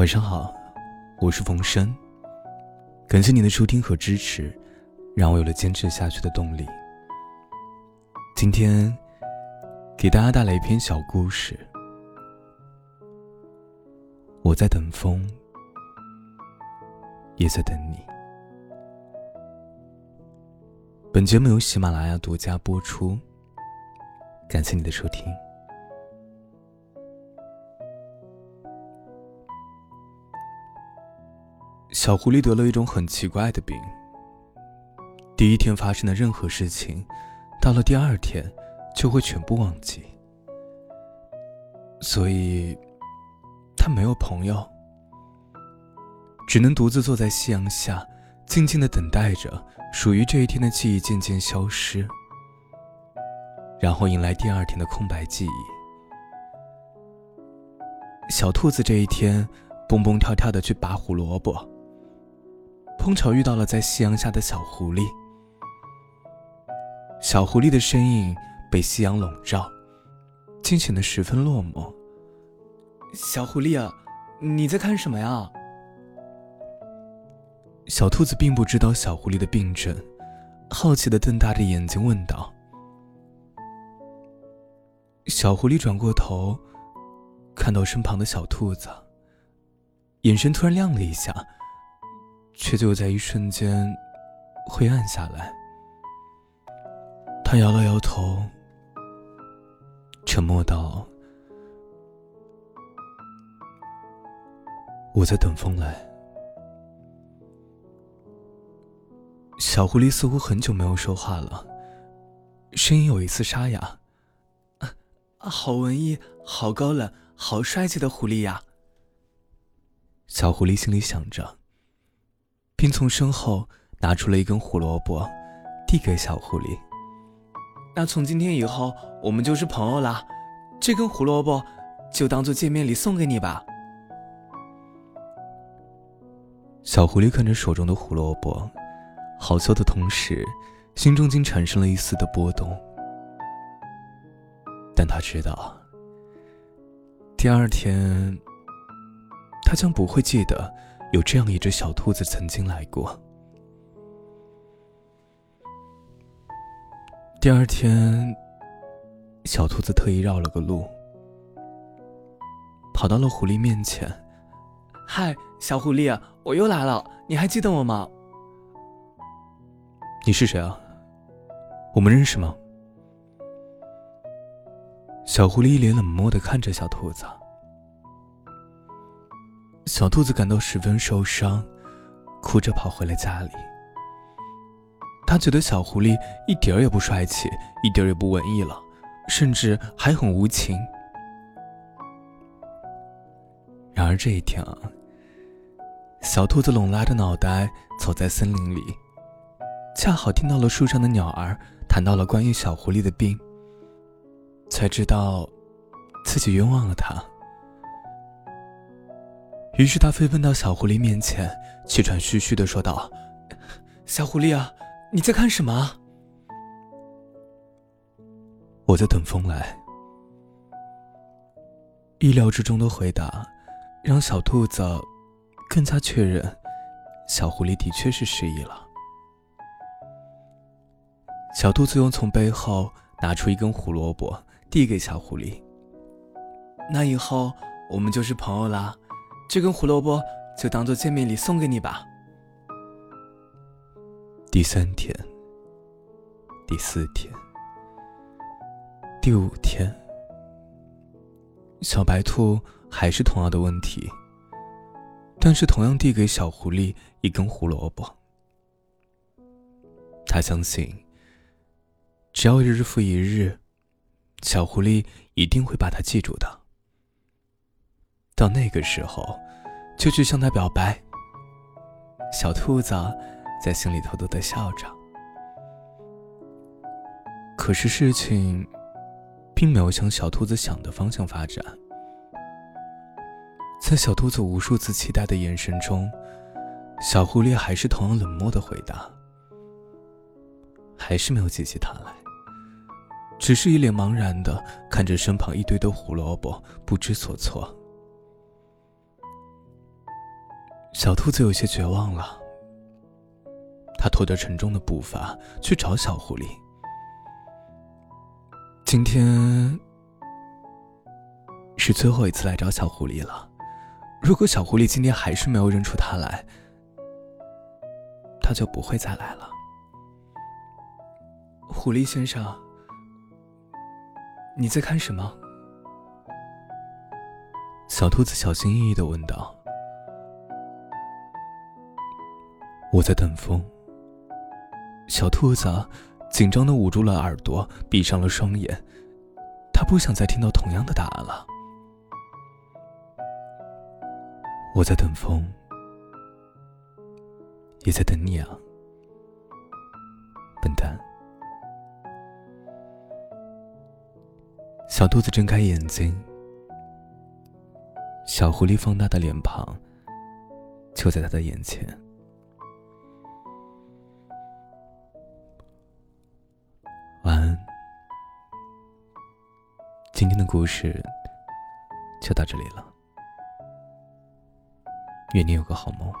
晚上好，我是冯生。感谢您的收听和支持，让我有了坚持下去的动力。今天给大家带来一篇小故事。我在等风，也在等你。本节目由喜马拉雅独家播出，感谢你的收听。小狐狸得了一种很奇怪的病。第一天发生的任何事情，到了第二天就会全部忘记。所以，他没有朋友，只能独自坐在夕阳下，静静的等待着属于这一天的记忆渐渐消失，然后迎来第二天的空白记忆。小兔子这一天蹦蹦跳跳的去拔胡萝卜。碰巧遇到了在夕阳下的小狐狸，小狐狸的身影被夕阳笼罩，竟显得十分落寞。小狐狸啊，你在看什么呀？小兔子并不知道小狐狸的病症，好奇的瞪大着眼睛问道。小狐狸转过头，看到身旁的小兔子，眼神突然亮了一下。却就在一瞬间，灰暗下来。他摇了摇头，沉默道：“我在等风来。”小狐狸似乎很久没有说话了，声音有一丝沙哑：“啊好文艺，好高冷，好帅气的狐狸呀！”小狐狸心里想着。并从身后拿出了一根胡萝卜，递给小狐狸。那从今天以后，我们就是朋友啦。这根胡萝卜就当做见面礼送给你吧。小狐狸看着手中的胡萝卜，好笑的同时，心中竟产生了一丝的波动。但他知道，第二天，他将不会记得。有这样一只小兔子曾经来过。第二天，小兔子特意绕了个路，跑到了狐狸面前。“嗨，小狐狸，我又来了，你还记得我吗？”“你是谁啊？我们认识吗？”小狐狸一脸冷漠的看着小兔子。小兔子感到十分受伤，哭着跑回了家里。他觉得小狐狸一点儿也不帅气，一点儿也不文艺了，甚至还很无情。然而这一天啊，小兔子拢拉着脑袋走在森林里，恰好听到了树上的鸟儿谈到了关于小狐狸的病，才知道自己冤枉了他。于是他飞奔到小狐狸面前，气喘吁吁的说道：“小狐狸啊，你在看什么？”“我在等风来。”意料之中的回答，让小兔子更加确认，小狐狸的确是失忆了。小兔子又从背后拿出一根胡萝卜，递给小狐狸：“那以后我们就是朋友啦。”这根胡萝卜就当做见面礼送给你吧。第三天，第四天，第五天，小白兔还是同样的问题，但是同样递给小狐狸一根胡萝卜。他相信，只要日复一日，小狐狸一定会把它记住的。到那个时候，就去向他表白。小兔子在心里偷偷的笑着。可是事情，并没有向小兔子想的方向发展。在小兔子无数次期待的眼神中，小狐狸还是同样冷漠的回答，还是没有记起他来，只是一脸茫然的看着身旁一堆的胡萝卜，不知所措。小兔子有些绝望了，它拖着沉重的步伐去找小狐狸。今天是最后一次来找小狐狸了。如果小狐狸今天还是没有认出它来，它就不会再来了。狐狸先生，你在看什么？小兔子小心翼翼的问道。我在等风。小兔子紧张的捂住了耳朵，闭上了双眼，它不想再听到同样的答案了。我在等风，也在等你啊，笨蛋。小兔子睁开眼睛，小狐狸放大的脸庞就在他的眼前。故事就到这里了。愿你有个好梦。